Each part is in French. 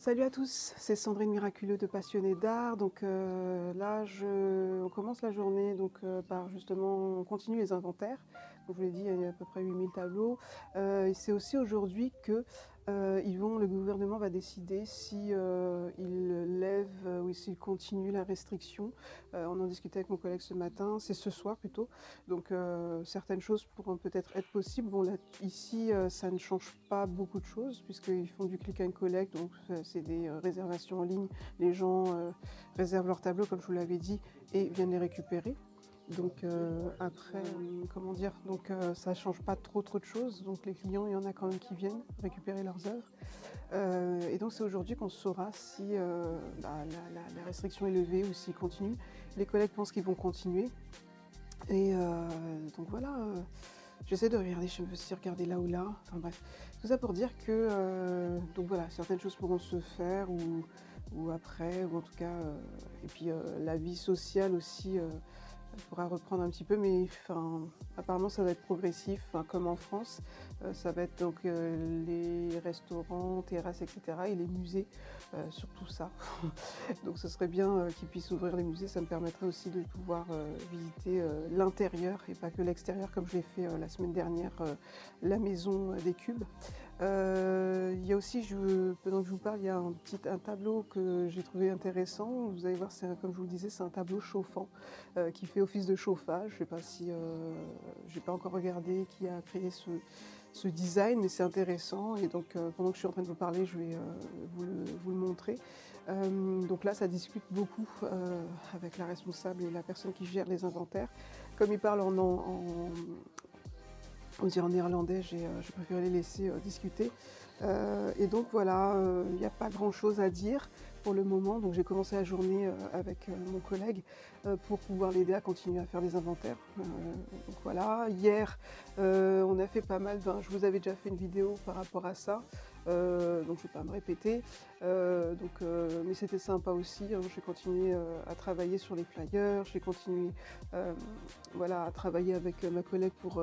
Salut à tous, c'est Sandrine Miraculeux de Passionné d'Art. Donc euh, là, on commence la journée donc, euh, par justement, on continue les inventaires. Comme je vous l'ai dit, il y a à peu près 8000 tableaux. Euh, c'est aussi aujourd'hui que euh, ils vont, le gouvernement va décider si euh, il lève euh, ou s'il continue la restriction. On en discutait avec mon collègue ce matin, c'est ce soir plutôt. Donc certaines choses pourront peut-être être possibles. Bon, là, ici, ça ne change pas beaucoup de choses puisqu'ils font du click and collect, donc c'est des réservations en ligne. Les gens réservent leurs tableaux, comme je vous l'avais dit, et viennent les récupérer. Donc euh, après, euh, comment dire, donc euh, ça change pas trop trop de choses. Donc les clients, il y en a quand même qui viennent récupérer leurs œuvres. Euh, et donc c'est aujourd'hui qu'on saura si bah, la, restriction est levée ou s'il continue. Les collègues pensent qu'ils vont continuer. Et donc voilà. J'essaie de regarder, je me suis regardé là ou là. Enfin bref, tout ça pour dire que donc voilà, certaines choses pourront se faire ou, ou après, ou en tout cas, et puis la vie sociale aussi euh, pourra reprendre un petit peu, mais apparemment ça va être progressif, comme en France. Euh, ça va être donc euh, les restaurants, terrasses, etc. et les musées, euh, surtout ça. donc ce serait bien euh, qu'ils puissent ouvrir les musées, ça me permettrait aussi de pouvoir visiter l'intérieur et pas que l'extérieur, comme je l'ai fait la semaine dernière, la maison des cubes. Euh, Il y a aussi, pendant que je vous parle, il y a un petit un tableau que j'ai trouvé intéressant. Vous allez voir, comme je vous le disais, c'est un tableau chauffant euh, qui fait office de chauffage. Je sais pas si, euh, j'ai pas encore regardé qui a créé ce, design, mais c'est intéressant. Et donc, euh, pendant que je suis en train de vous parler, je vais vous, le, montrer. Donc là, ça discute beaucoup avec la responsable et la personne qui gère les inventaires. Comme en, en, en- on dirait en néerlandais, j'ai euh, j'ai préféré les laisser euh, discuter. Euh, et donc voilà, il n'y a pas grand-chose à dire pour le moment. Donc j'ai commencé la journée avec mon collègue pour pouvoir l'aider à continuer à faire des inventaires. Donc voilà, hier on a fait pas mal. je vous avais déjà fait une vidéo par rapport à ça, donc je ne vais pas me répéter. Donc, mais c'était sympa aussi. hein. J'ai continué à travailler sur les flyers. J'ai continué, voilà, à travailler avec ma collègue pour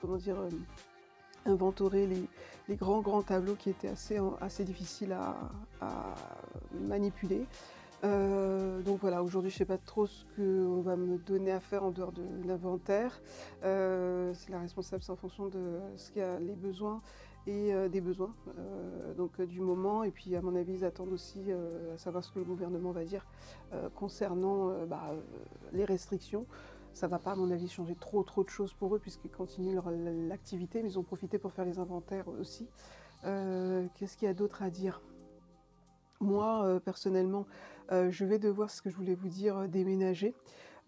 comment dire, euh, inventorer les, grands, grands tableaux qui étaient assez, assez difficiles à, manipuler. Euh, donc voilà, aujourd'hui je sais pas trop ce qu'on va me donner à faire en dehors de l'inventaire. Euh, c'est la responsable, c'est en fonction de ce qu'il y a les besoins et des besoins donc du moment. Et puis à mon avis ils attendent aussi à savoir ce que le gouvernement va dire concernant bah, les restrictions. Ça va pas, à mon avis, changer trop trop de choses pour eux puisqu'ils continuent l'activité, mais ils ont profité pour faire les inventaires aussi. Euh, Qu'est-ce qu'il y a d'autre à dire? Moi, euh, personnellement, euh, je vais devoir, ce que je voulais vous dire, déménager.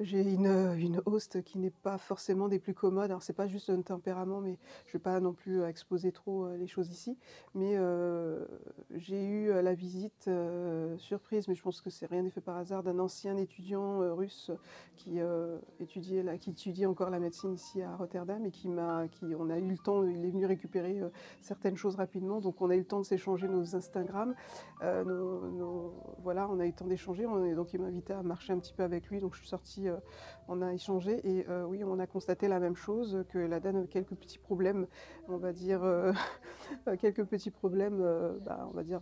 J'ai une, une host qui n'est pas forcément des plus commodes. Alors, c'est pas juste un tempérament, mais je vais pas non plus euh, exposer trop euh, les choses ici. Mais euh, j'ai eu la visite surprise, mais je pense que c'est rien n'est fait par hasard, d'un ancien étudiant russe qui étudiait là, qui étudie encore la médecine ici à Rotterdam et qui m'a, on a eu le temps, il est venu récupérer certaines choses rapidement, donc on a eu le temps de s'échanger nos Instagram, voilà, on a eu le temps d'échanger, donc il m'a invité à marcher un petit peu avec lui, donc je suis sortie, euh, on a échangé et euh, oui, on a constaté la même chose, que la dame avait quelques petits problèmes, on va dire euh, quelques petits problèmes, bah, on va dire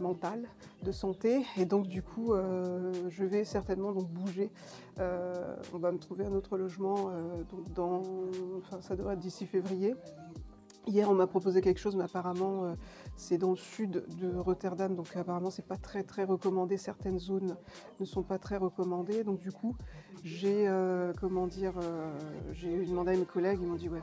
mental, de santé, et donc du coup, je vais certainement donc bouger. On va me trouver un autre logement, donc dans, enfin, ça devrait être d'ici février. Hier, on m'a proposé quelque chose, mais apparemment, euh, c'est dans le sud de Rotterdam, donc apparemment, c'est pas très très recommandé. Certaines zones ne sont pas très recommandées, donc du coup, j'ai euh, comment dire, euh, j'ai demandé à mes collègues, ils m'ont dit ouais,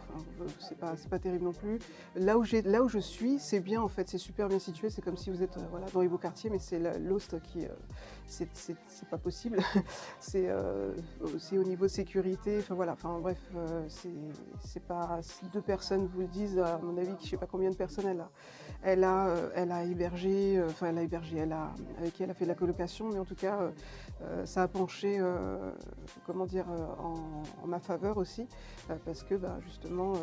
c'est pas c'est pas terrible non plus. Là où j'ai, là où je suis, c'est bien en fait, c'est super bien situé. C'est comme si vous êtes voilà dans les beaux quartiers, mais c'est l'Ost qui, c'est pas possible. c'est au niveau sécurité. Enfin voilà, enfin bref, c'est c'est pas si deux personnes vous le disent. À mon avis, je sais pas combien de personnes elle a. Elle a euh, hébergé, euh, enfin elle a hébergé, avec qui elle a fait de la colocation, mais en tout cas euh, ça a penché, comment dire, en, ma faveur aussi, parce que bah, justement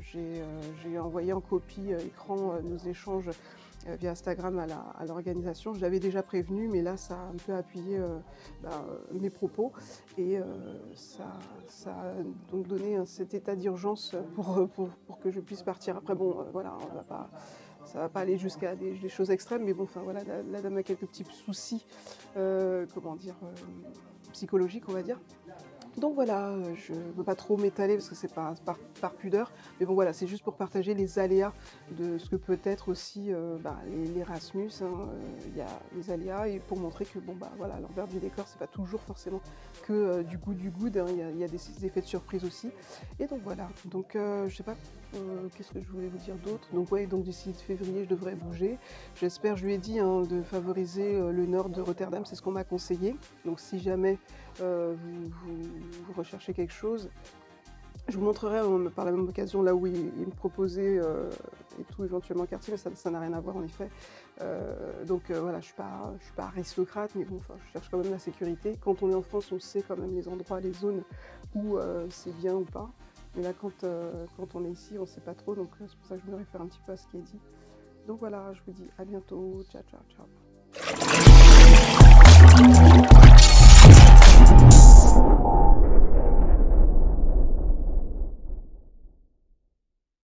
j'ai envoyé en copie écran nos échanges via Instagram à la- l'organisation. Je l'avais déjà prévenu, mais là ça a un peu appuyé euh, bah, euh, mes propos et euh, ça, a donc donné cet état d'urgence pour, pour, que je puisse partir. Après bon, euh, voilà, on va pas ça va pas aller jusqu'à des, choses extrêmes, mais bon, enfin voilà, la, dame a quelques petits soucis, comment dire, psychologiques, on va dire. Donc voilà, euh, je ne veux pas trop m'étaler parce que c'est pas par, pudeur, mais bon voilà, c'est juste pour partager les aléas de ce que peut être aussi euh, bah, l'Erasmus. Hein, euh, il y a les aléas et pour montrer que bon bah voilà, l'envers du décor, c'est pas toujours forcément que du goût du goût. Hein, il y, a des, effets de surprise aussi. Et donc voilà. Donc je sais pas qu'est-ce que je voulais vous dire d'autre? Donc ouais, donc d'ici février, je devrais bouger. J'espère, je lui ai dit, hein, de favoriser le nord de Rotterdam, c'est ce qu'on m'a conseillé. Donc si jamais vous vous recherchez quelque chose, je vous montrerai par la même occasion là où il, me proposait euh, et tout éventuellement quartier, mais ça n'a rien à voir en effet. Euh, donc euh, voilà, je ne suis, pas aristocrate, mais bon, je cherche quand même la sécurité. Quand on est en France, on sait quand même les endroits, les zones où c'est bien ou pas. Mais là, quand, quand on est ici, on ne sait pas trop, donc c'est pour ça que je me réfère un petit peu à ce qui est dit. Donc voilà, je vous dis à bientôt. Ciao, ciao, ciao. Thank you.